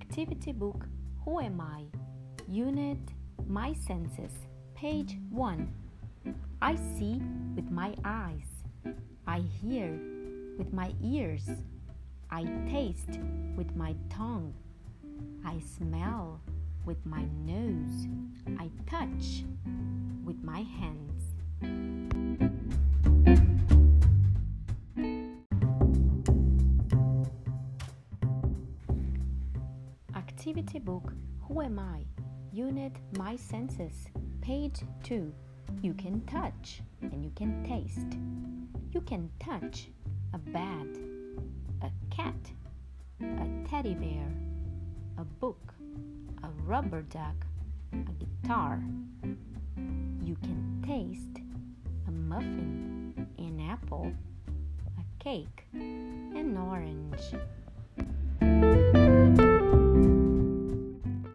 Activity Book Who Am I? Unit My Senses, page 1. I see with my eyes. I hear with my ears. I taste with my tongue. I smell with my nose. I touch with my hands. Activity Book Who Am I? Unit My Senses, page 2. You can touch and you can taste. You can touch a bed, a cat, a teddy bear, a book, a rubber duck, a guitar. You can taste a muffin, an apple, a cake, an orange.